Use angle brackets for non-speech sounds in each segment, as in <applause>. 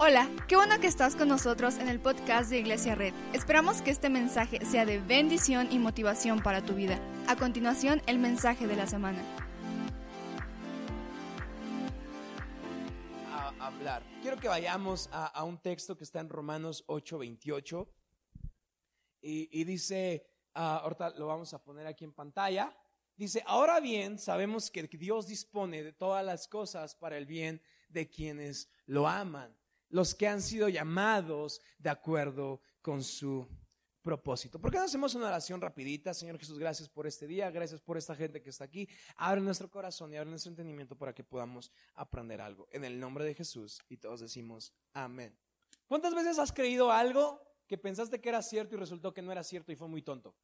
Hola, qué bueno que estás con nosotros en el podcast de Iglesia Red. Esperamos que este mensaje sea de bendición y motivación para tu vida. A continuación, el mensaje de la semana. a hablar. Quiero que vayamos a, un texto que está en Romanos 8:28 y, y dice, ah, ahorita lo vamos a poner aquí en pantalla, dice, ahora bien, sabemos que Dios dispone de todas las cosas para el bien de quienes lo aman, los que han sido llamados de acuerdo con su propósito. ¿Por qué no hacemos una oración rapidita? Señor Jesús, gracias por este día, gracias por esta gente que está aquí. Abre nuestro corazón y abre nuestro entendimiento para que podamos aprender algo. En el nombre de Jesús y todos decimos amén. ¿Cuántas veces has creído algo que pensaste que era cierto y resultó que no era cierto y fue muy tonto?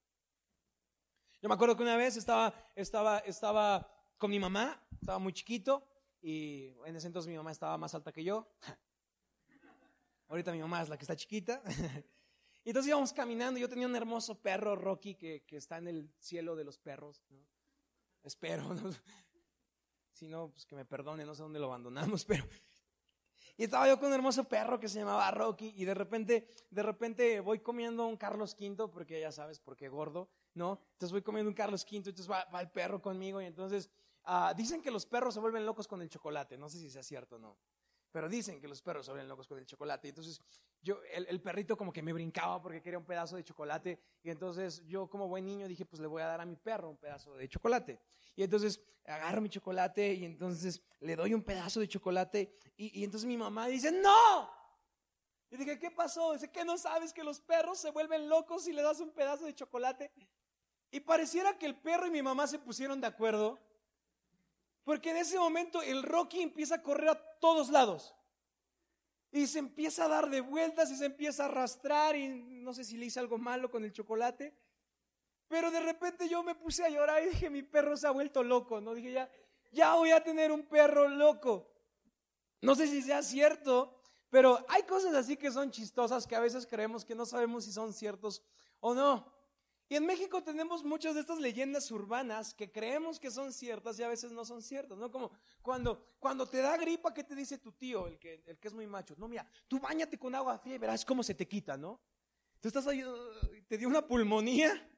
Yo me acuerdo que una vez estaba, estaba, estaba con mi mamá, estaba muy chiquito y en ese entonces mi mamá estaba más alta que yo. Ahorita mi mamá es la que está chiquita. <laughs> Y entonces íbamos caminando. Yo tenía un hermoso perro, Rocky, que, que está en el cielo de los perros. Espero. ¿no? <laughs> Si no, pues que me perdone, no sé dónde lo abandonamos, <laughs> pero. Y estaba yo con un hermoso perro que se llamaba Rocky. Y de repente, de repente voy comiendo un Carlos V, porque ya sabes, porque gordo, ¿no? Entonces voy comiendo un Carlos V, entonces va, va el perro conmigo. Y entonces ah, dicen que los perros se vuelven locos con el chocolate. No sé si sea cierto o no. Pero dicen que los perros se vuelven locos con el chocolate. Y entonces yo, el, perrito como que me brincaba porque quería un pedazo de chocolate. Y entonces yo como buen niño dije, pues le voy a dar a mi perro un pedazo de chocolate. Y entonces agarro mi chocolate y entonces le doy un pedazo de chocolate. Y, y entonces mi mamá dice, no. Y dije, ¿qué pasó? Dice, ¿que no sabes que los perros se vuelven locos si le das un pedazo de chocolate? Y pareciera que el perro y mi mamá se pusieron de acuerdo. Porque en ese momento el Rocky empieza a correr a todos lados. Y se empieza a dar de vueltas y se empieza a arrastrar y no sé si le hice algo malo con el chocolate. Pero de repente yo me puse a llorar y dije, mi perro se ha vuelto loco, ¿no? Dije, ya, ya voy a tener un perro loco. No sé si sea cierto, pero hay cosas así que son chistosas que a veces creemos que no sabemos si son ciertos o no. Y en México tenemos muchas de estas leyendas urbanas que creemos que son ciertas y a veces no son ciertas, ¿no? Como cuando, cuando te da gripa, ¿qué te dice tu tío, el que, el que es muy macho? No, mira, tú bañate con agua fría y verás cómo se te quita, ¿no? Tú estás ahí, te dio una pulmonía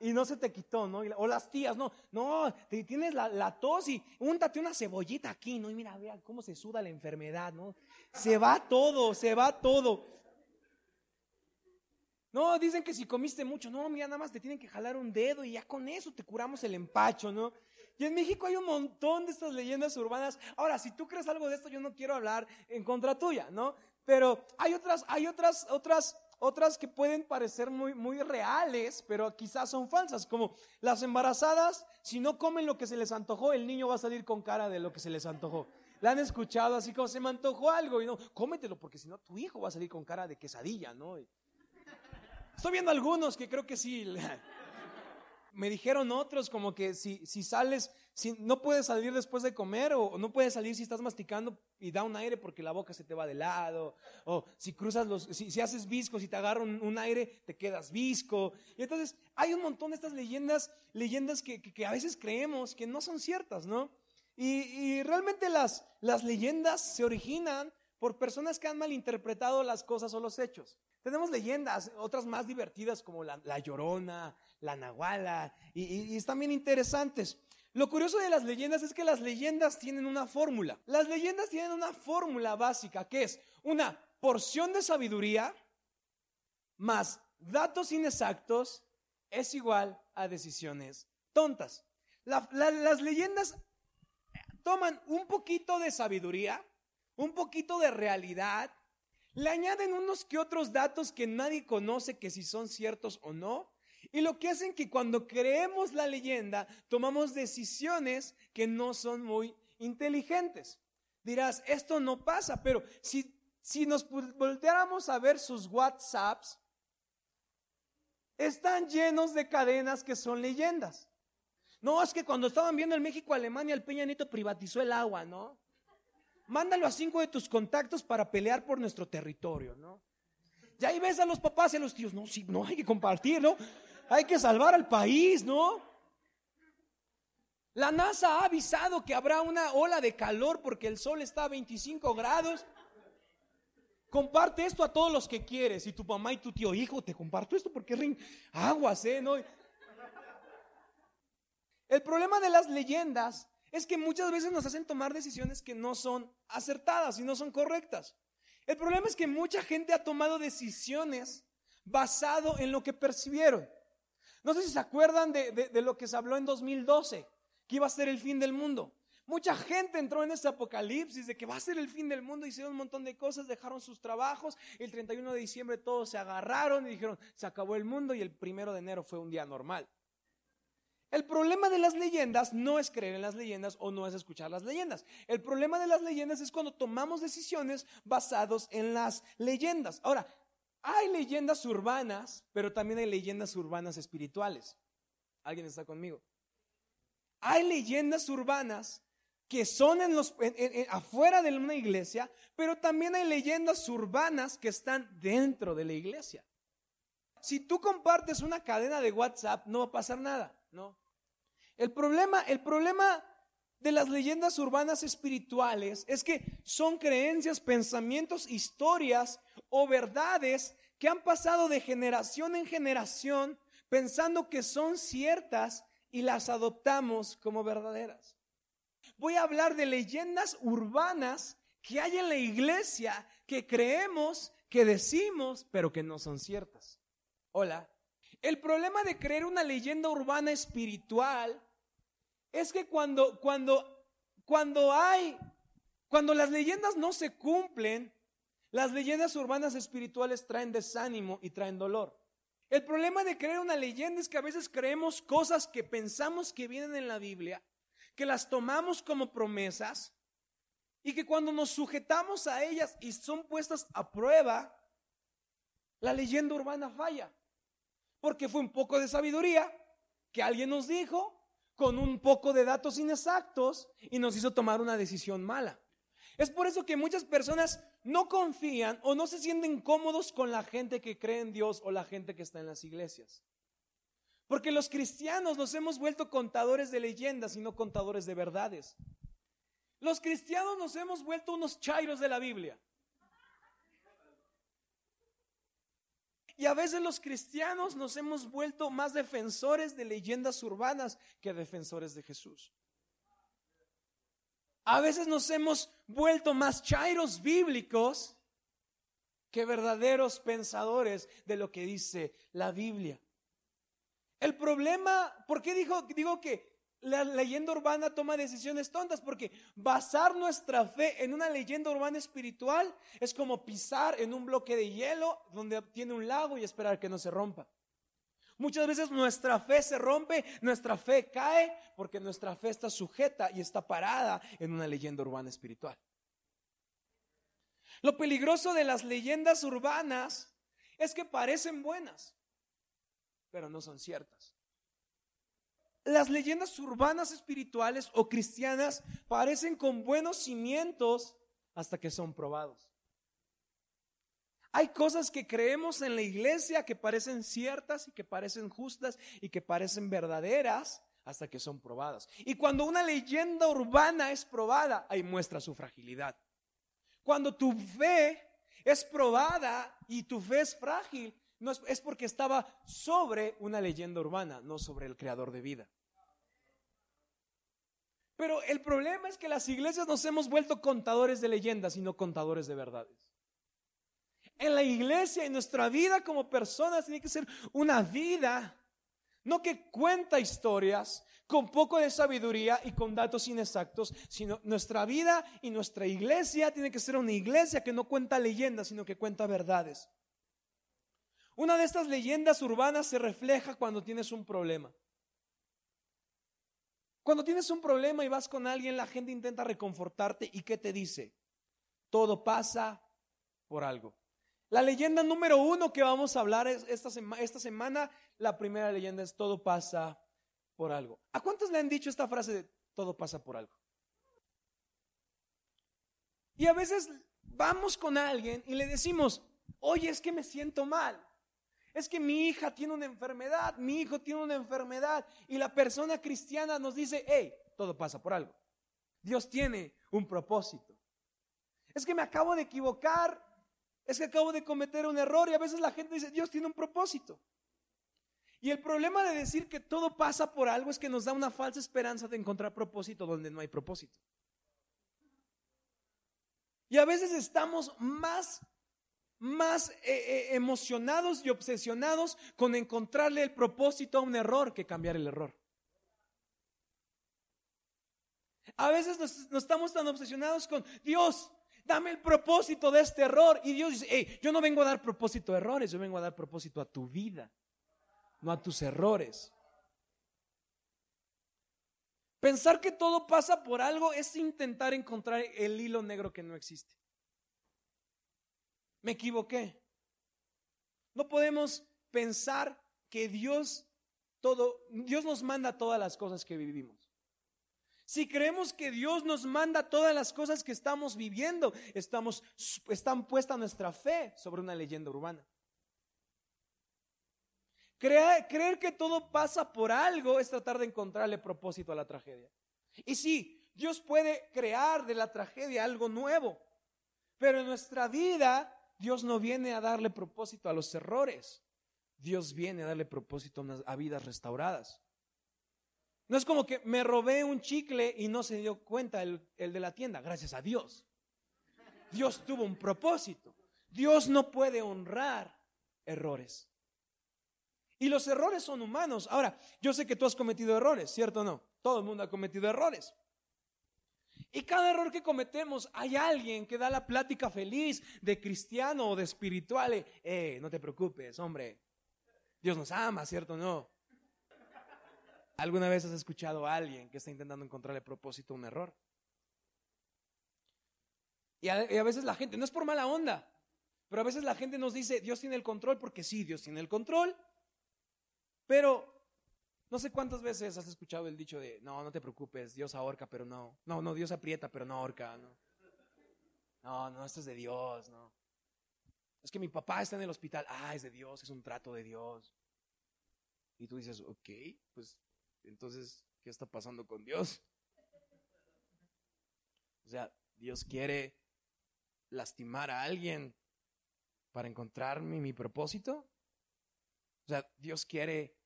y no se te quitó, ¿no? O las tías, no, no, tienes la, la tos y úntate una cebollita aquí, ¿no? Y mira, vea cómo se suda la enfermedad, ¿no? Se va todo, se va todo. No, dicen que si comiste mucho, no, mira, nada más te tienen que jalar un dedo y ya con eso te curamos el empacho, ¿no? Y en México hay un montón de estas leyendas urbanas. Ahora, si tú crees algo de esto, yo no quiero hablar en contra tuya, ¿no? Pero hay otras, hay otras, otras, otras que pueden parecer muy, muy reales, pero quizás son falsas, como las embarazadas, si no comen lo que se les antojó, el niño va a salir con cara de lo que se les antojó. La han escuchado así como se me antojó algo y no, cómetelo porque si no tu hijo va a salir con cara de quesadilla, ¿no? Estoy viendo algunos que creo que sí. <laughs> Me dijeron otros como que si, si sales, si no puedes salir después de comer o no puedes salir si estás masticando y da un aire porque la boca se te va de lado. O si cruzas los, si, si haces visco, si te agarra un, un, aire, te quedas visco. Y entonces hay un montón de estas leyendas, leyendas que, que, que a veces creemos que no son ciertas, ¿no? Y, y realmente las, las leyendas se originan por personas que han malinterpretado las cosas o los hechos. Tenemos leyendas, otras más divertidas como la, la Llorona, la Nahuala, y, están bien interesantes. Lo curioso de las leyendas es que las leyendas tienen una fórmula. Las leyendas tienen una fórmula básica, que es una porción de sabiduría más datos inexactos es igual a decisiones tontas. La, la, las leyendas toman un poquito de sabiduría, un poquito de realidad, le añaden unos que otros datos que nadie conoce que si son ciertos o no. Y lo que hacen que cuando creemos la leyenda, tomamos decisiones que no son muy inteligentes. Dirás, esto no pasa, pero si, si nos volteáramos a ver sus WhatsApps, están llenos de cadenas que son leyendas. No, es que cuando estaban viendo el México-Alemania, el Peña Nieto privatizó el agua, ¿no? Mándalo a cinco de tus contactos para pelear por nuestro territorio, ¿no? Y ahí ves a los papás y a los tíos, no, sí, no, hay que compartir, ¿no? Hay que salvar al país, ¿no? La NASA ha avisado que habrá una ola de calor porque el sol está a 25 grados. comparte esto a todos los que quieres. Y tu mamá y tu tío, hijo, te comparto esto porque ring, aguas, ¿eh? ¿No? El problema de las leyendas es que muchas veces nos hacen tomar decisiones que no son acertadas y no son correctas. El problema es que mucha gente ha tomado decisiones basado en lo que percibieron. No sé si se acuerdan de, de lo que se habló en 2012, que iba a ser el fin del mundo. Mucha gente entró en ese apocalipsis de que va a ser el fin del mundo, hicieron un montón de cosas, dejaron sus trabajos, el 31 de diciembre todos se agarraron y dijeron, se acabó el mundo y el primero de enero fue un día normal. El problema de las leyendas no es creer en las leyendas o no es escuchar las leyendas. El problema de las leyendas es cuando tomamos decisiones basados en las leyendas. Ahora, hay leyendas urbanas, pero también hay leyendas urbanas espirituales. ¿Alguien está conmigo? Hay leyendas urbanas que son en los, afuera de una iglesia, pero también hay leyendas urbanas que están dentro de la iglesia. Si tú compartes una cadena de WhatsApp, no va a pasar nada, ¿no? El problema, el problema de las leyendas urbanas espirituales es que son creencias, pensamientos, historias o verdades que han pasado de generación en generación pensando que son ciertas y las adoptamos como verdaderas voy a hablar de leyendas urbanas que hay en la iglesia que creemos, que decimos, pero que no son ciertas. Hola. El problema de creer una leyenda urbana espiritual es que cuando, cuando, cuando hay, cuando las leyendas no se cumplen, las leyendas urbanas espirituales traen desánimo y traen dolor. El problema de creer una leyenda es que a veces creemos cosas que pensamos que vienen en la Biblia que las tomamos como promesas y que cuando nos sujetamos a ellas y son puestas a prueba, la leyenda urbana falla. Porque fue un poco de sabiduría que alguien nos dijo con un poco de datos inexactos y nos hizo tomar una decisión mala. Es por eso que muchas personas no confían o no se sienten cómodos con la gente que cree en Dios o la gente que está en las iglesias. Porque los cristianos nos hemos vuelto contadores de leyendas y no contadores de verdades. Los cristianos nos hemos vuelto unos chairos de la Biblia. Y a veces los cristianos nos hemos vuelto más defensores de leyendas urbanas que defensores de Jesús. A veces nos hemos vuelto más chairos bíblicos que verdaderos pensadores de lo que dice la Biblia. El problema, ¿por qué digo, digo que la leyenda urbana toma decisiones tontas? Porque basar nuestra fe en una leyenda urbana espiritual es como pisar en un bloque de hielo donde tiene un lago y esperar que no se rompa. Muchas veces nuestra fe se rompe, nuestra fe cae porque nuestra fe está sujeta y está parada en una leyenda urbana espiritual. Lo peligroso de las leyendas urbanas es que parecen buenas pero no son ciertas. Las leyendas urbanas espirituales o cristianas parecen con buenos cimientos hasta que son probados. Hay cosas que creemos en la iglesia que parecen ciertas y que parecen justas y que parecen verdaderas hasta que son probadas. Y cuando una leyenda urbana es probada, ahí muestra su fragilidad. Cuando tu fe es probada y tu fe es frágil, no es, porque estaba sobre una leyenda urbana, no sobre el creador de vida. Pero el problema es que las iglesias nos hemos vuelto contadores de leyendas y no contadores de verdades. En la iglesia, en nuestra vida como personas, tiene que ser una vida, no que cuenta historias con poco de sabiduría y con datos inexactos, sino nuestra vida y nuestra iglesia tiene que ser una iglesia que no cuenta leyendas, sino que cuenta verdades. Una de estas leyendas urbanas se refleja cuando tienes un problema. Cuando tienes un problema y vas con alguien, la gente intenta reconfortarte y ¿qué te dice? Todo pasa por algo. La leyenda número uno que vamos a hablar esta, esta semana, la primera leyenda es todo pasa por algo. ¿A cuántos le han dicho esta frase de todo pasa por algo? Y a veces vamos con alguien y le decimos, oye, es que me siento mal. Es que mi hija tiene una enfermedad, mi hijo tiene una enfermedad y la persona cristiana nos dice, hey, todo pasa por algo. Dios tiene un propósito. Es que me acabo de equivocar es que acabo de cometer un error y a veces la gente dice, Dios tiene un propósito. Y el problema de decir que todo pasa por algo es que nos da una falsa esperanza de encontrar propósito donde no hay propósito. Y a veces estamos más, más eh, eh, emocionados y obsesionados con encontrarle el propósito a un error que cambiar el error. A veces nos, estamos tan obsesionados con Dios, dame el propósito de este error. Y Dios dice, yo no vengo a dar propósito a errores, yo vengo a dar propósito a tu vida, no a tus errores. Pensar que todo pasa por algo es intentar encontrar el hilo negro que no existe. Me equivoqué. No podemos pensar que Dios todo Dios nos manda todas las cosas que vivimos. Si creemos que Dios nos manda todas las cosas que estamos viviendo, estamos, están puesta nuestra fe sobre una leyenda urbana. Creer, creer que todo pasa por algo es tratar de encontrarle propósito a la tragedia. Y sí, Dios puede crear de la tragedia algo nuevo, pero en nuestra vida Dios no viene a darle propósito a los errores. Dios viene a darle propósito a vidas restauradas. No es como que me robé un chicle y no se dio cuenta el, de la tienda, gracias a Dios. Dios tuvo un propósito. Dios no puede honrar errores. Y los errores son humanos. Ahora, yo sé que tú has cometido errores, ¿cierto o no? Todo el mundo ha cometido errores. Y cada error que cometemos, hay alguien que da la plática feliz de cristiano o de espiritual. Eh, no te preocupes, hombre. Dios nos ama, ¿cierto o no? ¿Alguna vez has escuchado a alguien que está intentando encontrarle propósito a un error? Y a, y a, veces la gente, no es por mala onda, pero a veces la gente nos dice, Dios tiene el control, porque sí, Dios tiene el control, pero no sé cuántas veces has escuchado el dicho de, no, no te preocupes, Dios ahorca, pero no, no, no, Dios aprieta, pero no ahorca, no. No, no, esto es de Dios, no. Es que mi papá está en el hospital, ah, es de Dios, es un trato de Dios. Y tú dices, ok, pues entonces, ¿qué está pasando con Dios? O sea, Dios quiere lastimar a alguien para encontrarme mi propósito. O sea, Dios quiere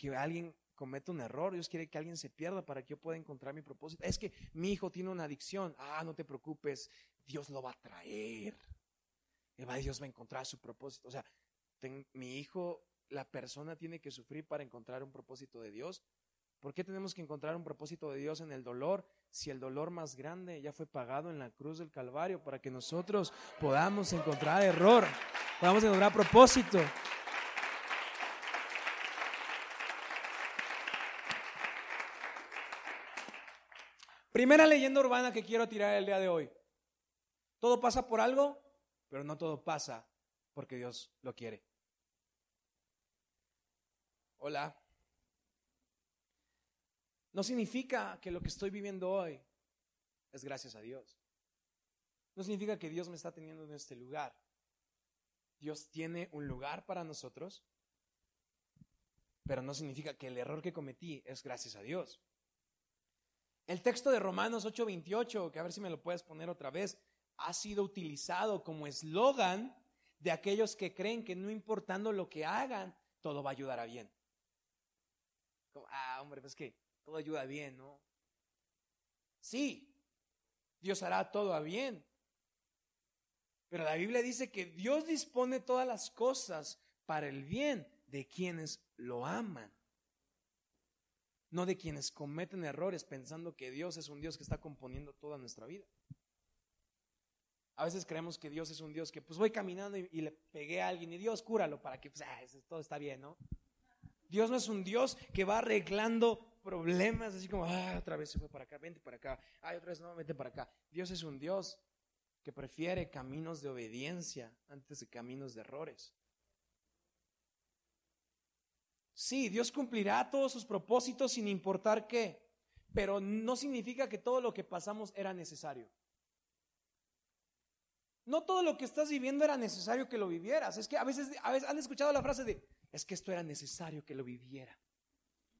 que alguien cometa un error, Dios quiere que alguien se pierda para que yo pueda encontrar mi propósito. Es que mi hijo tiene una adicción. Ah, no te preocupes, Dios lo va a traer. Dios va a encontrar su propósito. O sea, mi hijo la persona tiene que sufrir para encontrar un propósito de Dios? ¿Por qué tenemos que encontrar un propósito de Dios en el dolor si el dolor más grande ya fue pagado en la cruz del Calvario para que nosotros podamos encontrar error, podamos encontrar propósito? Primera leyenda urbana que quiero tirar el día de hoy. Todo pasa por algo, pero no todo pasa porque Dios lo quiere. Hola. No significa que lo que estoy viviendo hoy es gracias a Dios. No significa que Dios me está teniendo en este lugar. Dios tiene un lugar para nosotros, pero no significa que el error que cometí es gracias a Dios. El texto de Romanos 8:28, que a ver si me lo puedes poner otra vez, ha sido utilizado como eslogan de aquellos que creen que no importando lo que hagan, todo va a ayudar a bien ah, hombre, pues que todo ayuda bien, ¿no? Sí, Dios hará todo a bien. Pero la Biblia dice que Dios dispone todas las cosas para el bien de quienes lo aman. No de quienes cometen errores pensando que Dios es un Dios que está componiendo toda nuestra vida. A veces creemos que Dios es un Dios que pues voy caminando y, le pegué a alguien y Dios cúralo para que pues, ah, todo está bien, ¿no? Dios no es un Dios que va arreglando problemas, así como, ah, otra vez se fue para acá, vente para acá, ay, otra vez no, vente para acá. Dios es un Dios que prefiere caminos de obediencia antes de caminos de errores. Sí, Dios cumplirá todos sus propósitos sin importar qué, pero no significa que todo lo que pasamos era necesario. No todo lo que estás viviendo era necesario que lo vivieras. Es que a veces, a veces han escuchado la frase de, es que esto era necesario que lo viviera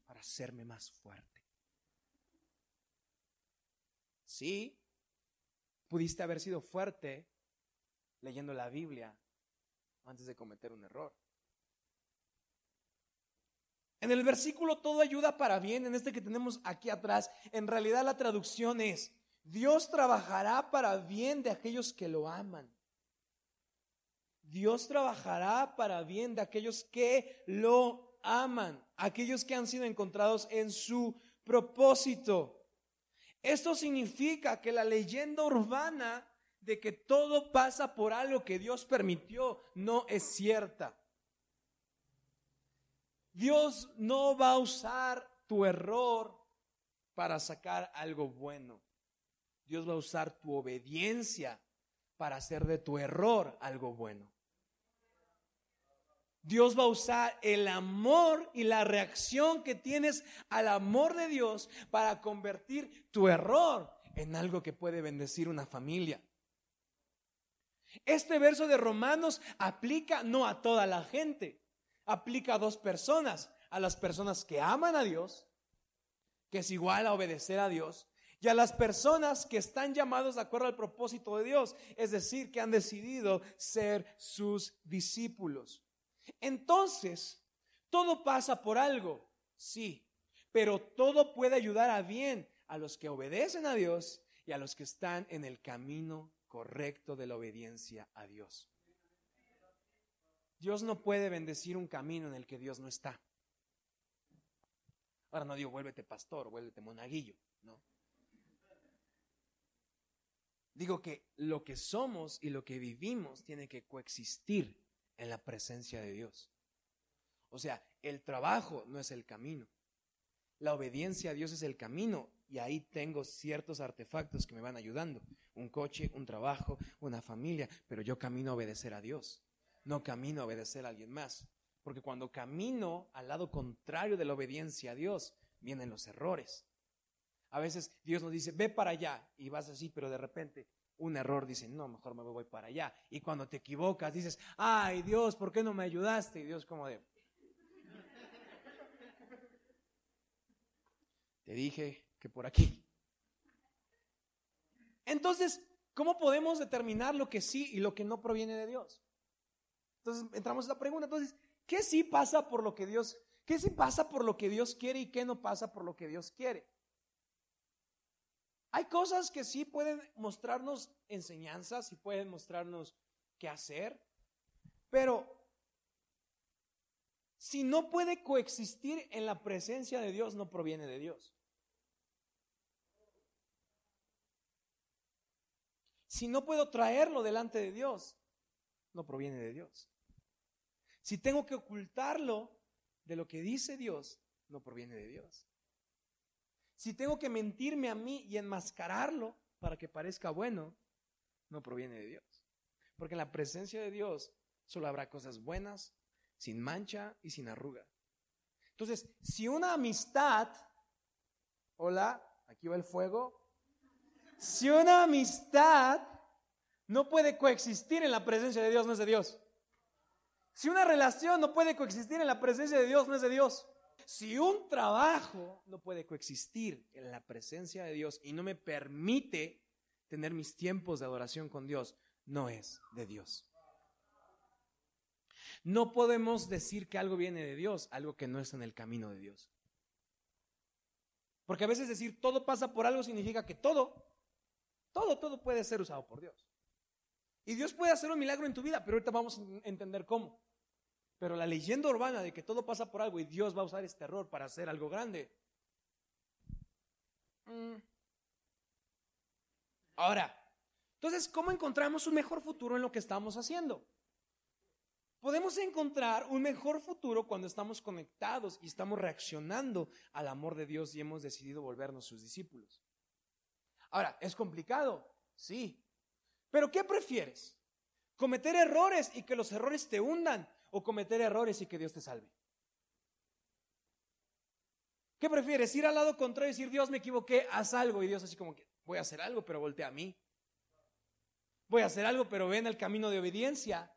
para hacerme más fuerte. Sí, pudiste haber sido fuerte leyendo la Biblia antes de cometer un error. En el versículo todo ayuda para bien, en este que tenemos aquí atrás, en realidad la traducción es, Dios trabajará para bien de aquellos que lo aman. Dios trabajará para bien de aquellos que lo aman, aquellos que han sido encontrados en su propósito. Esto significa que la leyenda urbana de que todo pasa por algo que Dios permitió no es cierta. Dios no va a usar tu error para sacar algo bueno. Dios va a usar tu obediencia para hacer de tu error algo bueno. Dios va a usar el amor y la reacción que tienes al amor de Dios para convertir tu error en algo que puede bendecir una familia. Este verso de Romanos aplica no a toda la gente, aplica a dos personas, a las personas que aman a Dios, que es igual a obedecer a Dios, y a las personas que están llamados de acuerdo al propósito de Dios, es decir, que han decidido ser sus discípulos. Entonces, todo pasa por algo, sí, pero todo puede ayudar a bien a los que obedecen a Dios y a los que están en el camino correcto de la obediencia a Dios. Dios no puede bendecir un camino en el que Dios no está. Ahora no digo vuélvete pastor, vuélvete monaguillo, no. Digo que lo que somos y lo que vivimos tiene que coexistir en la presencia de Dios. O sea, el trabajo no es el camino. La obediencia a Dios es el camino y ahí tengo ciertos artefactos que me van ayudando. Un coche, un trabajo, una familia, pero yo camino a obedecer a Dios, no camino a obedecer a alguien más. Porque cuando camino al lado contrario de la obediencia a Dios, vienen los errores. A veces Dios nos dice, ve para allá, y vas así, pero de repente un error dice, no, mejor me voy para allá. Y cuando te equivocas, dices, ay Dios, ¿por qué no me ayudaste? Y Dios como de, te dije que por aquí. Entonces, ¿cómo podemos determinar lo que sí y lo que no proviene de Dios? Entonces, entramos a la pregunta. Entonces, ¿qué sí pasa por lo que Dios, qué sí pasa por lo que Dios quiere y qué no pasa por lo que Dios quiere? Hay cosas que sí pueden mostrarnos enseñanzas y pueden mostrarnos qué hacer, pero si no puede coexistir en la presencia de Dios, no proviene de Dios. Si no puedo traerlo delante de Dios, no proviene de Dios. Si tengo que ocultarlo de lo que dice Dios, no proviene de Dios. Si tengo que mentirme a mí y enmascararlo para que parezca bueno, no proviene de Dios. Porque en la presencia de Dios solo habrá cosas buenas, sin mancha y sin arruga. Entonces, si una amistad, hola, aquí va el fuego, si una amistad no puede coexistir en la presencia de Dios, no es de Dios. Si una relación no puede coexistir en la presencia de Dios, no es de Dios. Si un trabajo no puede coexistir en la presencia de Dios y no me permite tener mis tiempos de adoración con Dios, no es de Dios. No podemos decir que algo viene de Dios, algo que no está en el camino de Dios. Porque a veces decir todo pasa por algo significa que todo todo, todo puede ser usado por Dios. Y Dios puede hacer un milagro en tu vida, pero ahorita vamos a entender cómo. Pero la leyenda urbana de que todo pasa por algo y Dios va a usar este error para hacer algo grande. Mm. Ahora, entonces, ¿cómo encontramos un mejor futuro en lo que estamos haciendo? Podemos encontrar un mejor futuro cuando estamos conectados y estamos reaccionando al amor de Dios y hemos decidido volvernos sus discípulos. Ahora, ¿es complicado? Sí. Pero ¿qué prefieres? ¿Cometer errores y que los errores te hundan o cometer errores y que Dios te salve? ¿Qué prefieres? Ir al lado contrario y decir, Dios me equivoqué, haz algo. Y Dios así como que, voy a hacer algo, pero voltea a mí. Voy a hacer algo, pero ven el camino de obediencia.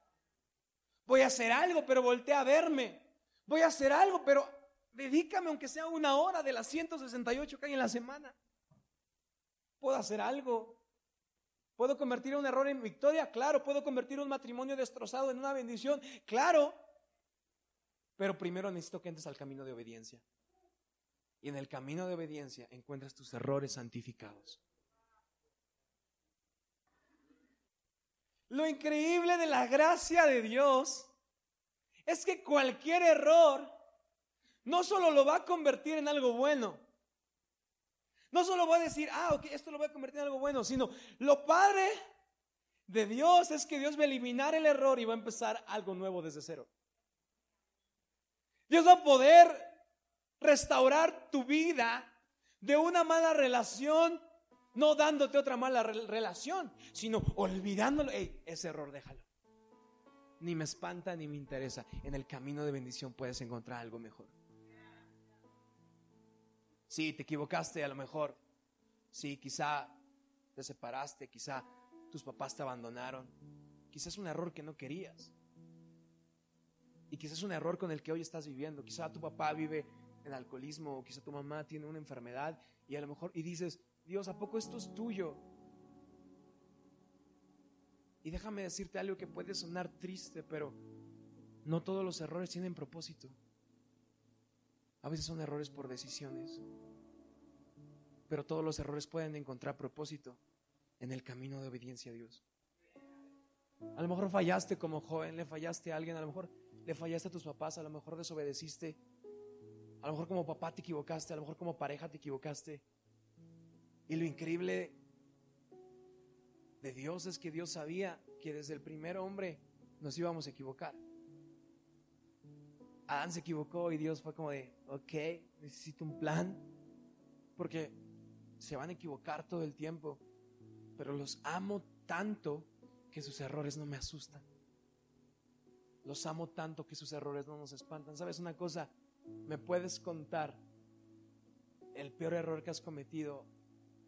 Voy a hacer algo, pero voltea a verme. Voy a hacer algo, pero dedícame aunque sea una hora de las 168 que hay en la semana puedo hacer algo. ¿Puedo convertir un error en victoria? Claro. ¿Puedo convertir un matrimonio destrozado en una bendición? Claro. Pero primero necesito que entres al camino de obediencia. Y en el camino de obediencia encuentras tus errores santificados. Lo increíble de la gracia de Dios es que cualquier error no solo lo va a convertir en algo bueno, no solo va a decir, ah, ok, esto lo voy a convertir en algo bueno, sino lo padre de Dios es que Dios va a eliminar el error y va a empezar algo nuevo desde cero. Dios va a poder restaurar tu vida de una mala relación, no dándote otra mala relación, sino olvidándolo. Hey, ese error déjalo. Ni me espanta ni me interesa. En el camino de bendición puedes encontrar algo mejor. Sí, te equivocaste a lo mejor. Sí, quizá te separaste, quizá tus papás te abandonaron. Quizás es un error que no querías. Y quizás es un error con el que hoy estás viviendo. Quizá tu papá vive en alcoholismo, o quizá tu mamá tiene una enfermedad y a lo mejor y dices, Dios, ¿a poco esto es tuyo? Y déjame decirte algo que puede sonar triste, pero no todos los errores tienen propósito. A veces son errores por decisiones, pero todos los errores pueden encontrar propósito en el camino de obediencia a Dios. A lo mejor fallaste como joven, le fallaste a alguien, a lo mejor le fallaste a tus papás, a lo mejor desobedeciste, a lo mejor como papá te equivocaste, a lo mejor como pareja te equivocaste. Y lo increíble de Dios es que Dios sabía que desde el primer hombre nos íbamos a equivocar. Adán se equivocó y Dios fue como de, ok, necesito un plan, porque se van a equivocar todo el tiempo, pero los amo tanto que sus errores no me asustan. Los amo tanto que sus errores no nos espantan. ¿Sabes una cosa? Me puedes contar el peor error que has cometido.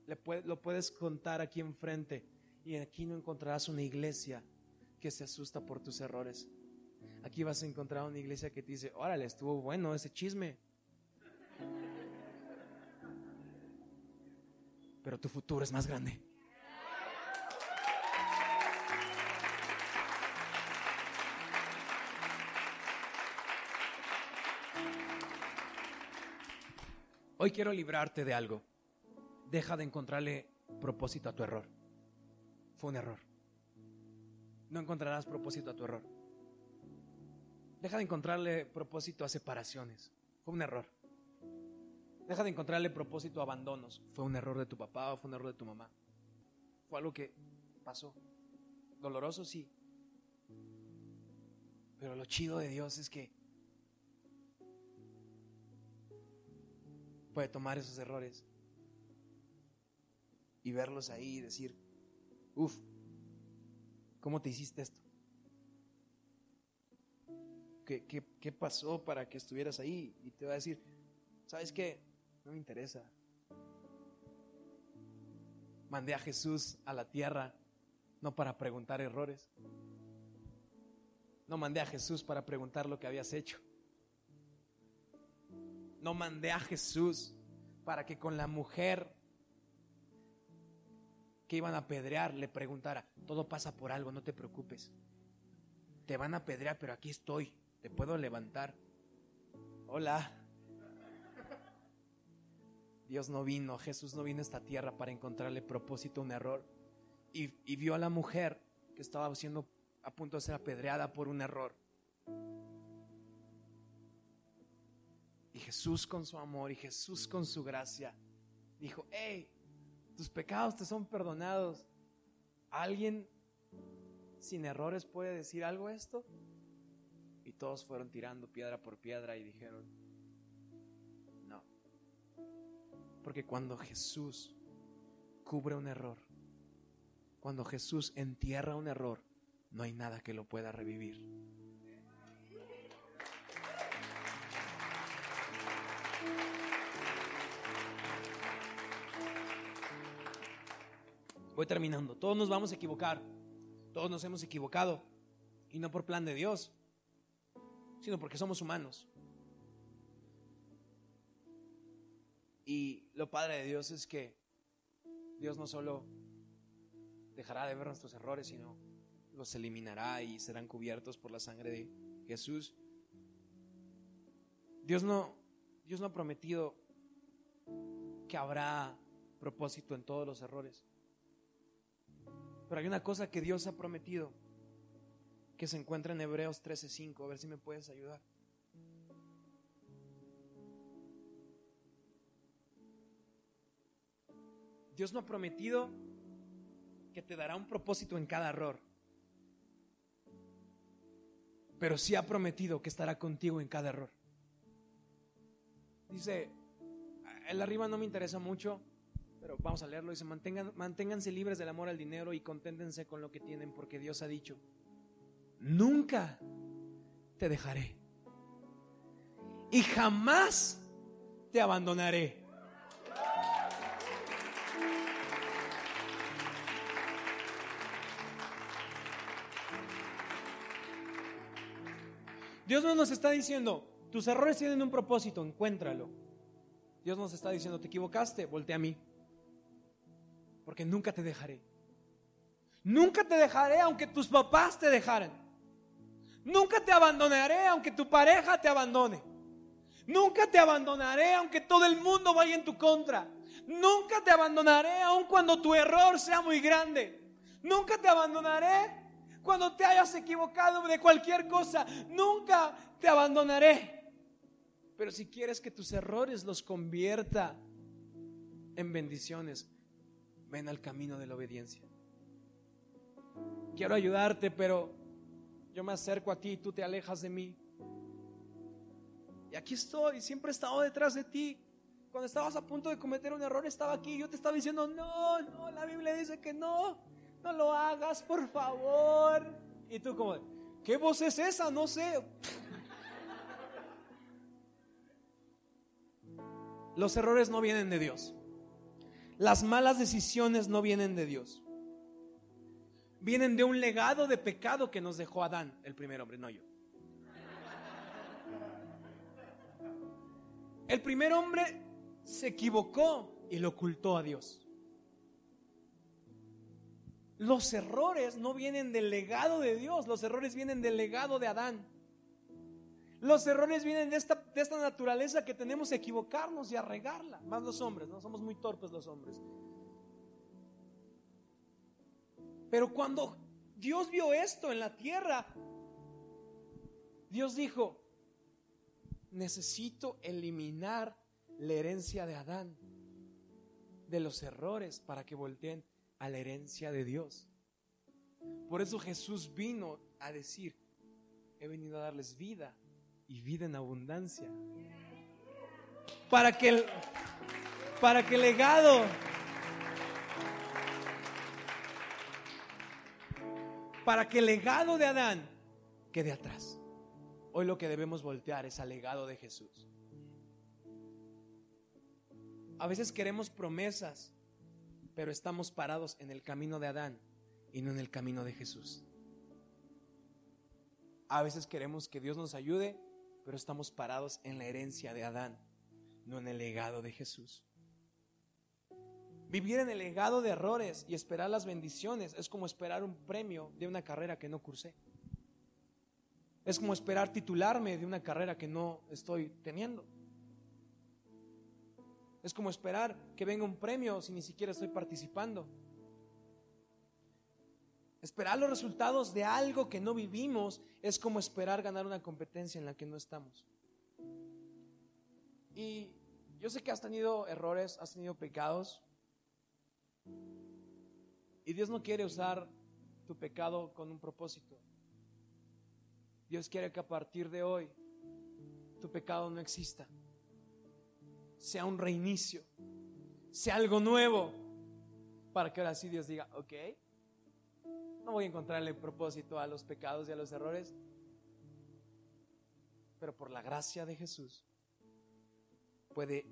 lo puedes contar aquí enfrente y aquí no encontrarás una iglesia que se asusta por tus errores. Aquí vas a encontrar una iglesia que te dice, órale, estuvo bueno ese chisme. Pero tu futuro es más grande. Hoy quiero librarte de algo. Deja de encontrarle propósito a tu error. Fue un error. No encontrarás propósito a tu error. Deja de encontrarle propósito a separaciones. Fue un error. Deja de encontrarle propósito a abandonos. Fue un error de tu papá o fue un error de tu mamá. Fue algo que pasó. Doloroso, sí. Pero lo chido de Dios es que puede tomar esos errores y verlos ahí y decir, uff, ¿cómo te hiciste esto? ¿Qué, ¿Qué, pasó para que estuvieras ahí? Y te va a decir, ¿sabes qué? No me interesa. Mandé a Jesús a la tierra no para preguntar errores. No mandé a Jesús para preguntar lo que habías hecho. No mandé a Jesús para que con la mujer que iban a apedrear le preguntara, todo pasa por algo, no te preocupes. Te van a apedrear, pero aquí estoy, te puedo levantar. Hola. Dios no vino, Jesús no vino a esta tierra para encontrarle propósito a un error. Y, vio a la mujer que estaba siendo a punto de ser apedreada por un error. Y Jesús con su amor y Jesús con su gracia dijo, hey, tus pecados te son perdonados. ¿Alguien sin errores puede decir algo esto? Todos fueron tirando piedra por piedra y dijeron, no. Porque cuando Jesús cubre un error, cuando Jesús entierra un error, no hay nada que lo pueda revivir. Voy terminando. Todos nos vamos a equivocar. Todos nos hemos equivocado. Y no por plan de Dios, sino porque somos humanos. Y lo padre de Dios es que Dios no solo dejará de ver nuestros errores, sino los eliminará y serán cubiertos por la sangre de Jesús. Dios no, Dios no ha prometido que habrá propósito en todos los errores. Pero hay una cosa que Dios ha prometido que se encuentra en Hebreos 13:5. A ver si me puedes ayudar. Dios no ha prometido que te dará un propósito en cada error, pero sí ha prometido que estará contigo en cada error. Dice, el arriba no me interesa mucho, pero vamos a leerlo. Dice, manténganse libres del amor al dinero y conténtense con lo que tienen, porque Dios ha dicho, nunca te dejaré y jamás te abandonaré. Dios no nos está diciendo, tus errores tienen un propósito, encuéntralo. Dios nos está diciendo, te equivocaste, voltea a mí. Porque nunca te dejaré. Nunca te dejaré aunque tus papás te dejaran. Nunca te abandonaré aunque tu pareja te abandone. Nunca te abandonaré aunque todo el mundo vaya en tu contra. Nunca te abandonaré aun cuando tu error sea muy grande. Nunca te abandonaré cuando te hayas equivocado de cualquier cosa, nunca te abandonaré. Pero si quieres que tus errores los convierta en bendiciones, ven al camino de la obediencia. Quiero ayudarte, pero yo me acerco a ti y tú te alejas de mí. Y aquí estoy, siempre he estado detrás de ti. Cuando estabas a punto de cometer un error, estaba aquí. Yo te estaba diciendo, no, no, la Biblia dice que no no lo hagas, por favor. Y tú como, ¿qué voz es esa? No sé. Los errores no vienen de Dios. Las malas decisiones no vienen de Dios. Vienen de un legado de pecado que nos dejó Adán, el primer hombre, no yo. El primer hombre se equivocó y lo ocultó a Dios. Los errores no vienen del legado de Dios, los errores vienen del legado de Adán. Los errores vienen de esta, de esta naturaleza que tenemos que equivocarnos y arregarla. Más los hombres, ¿no? Somos muy torpes los hombres. Pero cuando Dios vio esto en la tierra, Dios dijo, necesito eliminar la herencia de Adán, de los errores, para que volteen a la herencia de Dios. Por eso Jesús vino a decir, he venido a darles vida y vida en abundancia. Para que el, para que el legado para que el legado de Adán quede atrás. Hoy lo que debemos voltear es al legado de Jesús. A veces queremos promesas pero estamos parados en el camino de Adán y no en el camino de Jesús. A veces queremos que Dios nos ayude, pero estamos parados en la herencia de Adán, no en el legado de Jesús. Vivir en el legado de errores y esperar las bendiciones es como esperar un premio de una carrera que no cursé. Es como esperar titularme de una carrera que no estoy teniendo. Es como esperar que venga un premio si ni siquiera estoy participando. Esperar los resultados de algo que no vivimos es como esperar ganar una competencia en la que no estamos. Y yo sé que has tenido errores, has tenido pecados. Y Dios no quiere usar tu pecado con un propósito. Dios quiere que a partir de hoy tu pecado no exista. Sea un reinicio, sea algo nuevo, para que ahora sí Dios diga, ok, no voy a encontrarle propósito a los pecados y a los errores, pero por la gracia de Jesús puede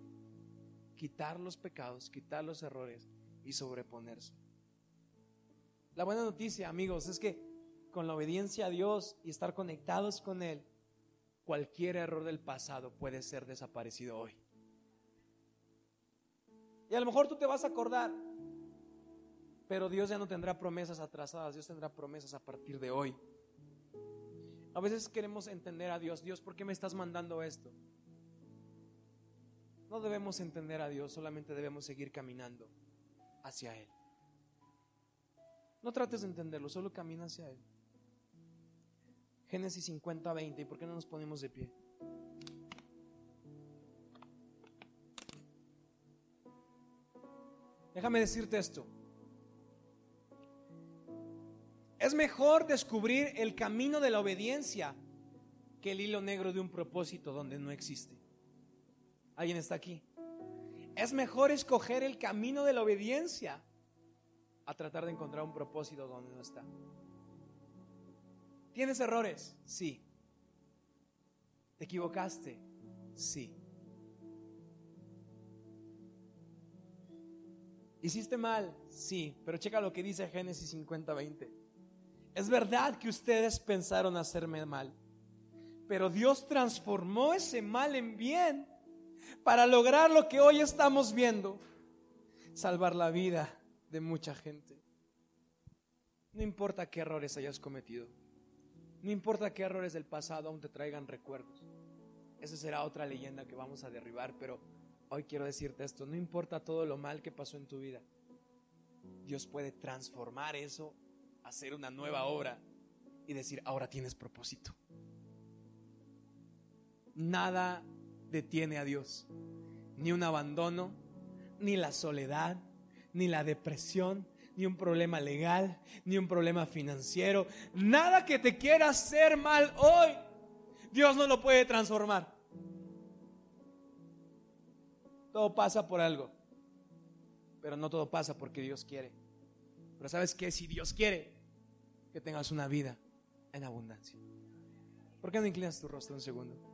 quitar los pecados, quitar los errores y sobreponerse. La buena noticia, amigos, es que con la obediencia a Dios y estar conectados con Él, cualquier error del pasado puede ser desaparecido hoy. Y a lo mejor tú te vas a acordar Pero Dios ya no tendrá promesas atrasadas, Dios tendrá promesas a partir de hoy. A veces queremos entender a Dios, Dios, ¿por qué me estás mandando esto? No debemos entender a Dios, solamente debemos seguir caminando hacia Él. No trates de entenderlo, solo camina hacia Él. Génesis 50, 20. ¿Y por qué no nos ponemos de pie? Déjame decirte esto. Es mejor descubrir el camino de la obediencia que el hilo negro de un propósito donde no existe. ¿Alguien está aquí? Es mejor escoger el camino de la obediencia a tratar de encontrar un propósito donde no está. ¿Tienes errores? Sí. ¿Te equivocaste? Sí. ¿Hiciste mal? Sí, pero checa lo que dice Génesis 50:20. Es verdad que ustedes pensaron hacerme mal, pero Dios transformó ese mal en bien para lograr lo que hoy estamos viendo, salvar la vida de mucha gente. No importa qué errores hayas cometido, no importa qué errores del pasado aún te traigan recuerdos. Esa será otra leyenda que vamos a derribar, pero Hoy quiero decirte esto, no importa todo lo mal que pasó en tu vida, Dios puede transformar eso, hacer una nueva obra y decir, ahora tienes propósito. Nada detiene a Dios, ni un abandono, ni la soledad, ni la depresión, ni un problema legal, ni un problema financiero, nada que te quiera hacer mal hoy, Dios no lo puede transformar. Todo pasa por algo, pero no todo pasa porque Dios quiere. Pero sabes que si Dios quiere que tengas una vida en abundancia. ¿Por qué no inclinas tu rostro un segundo?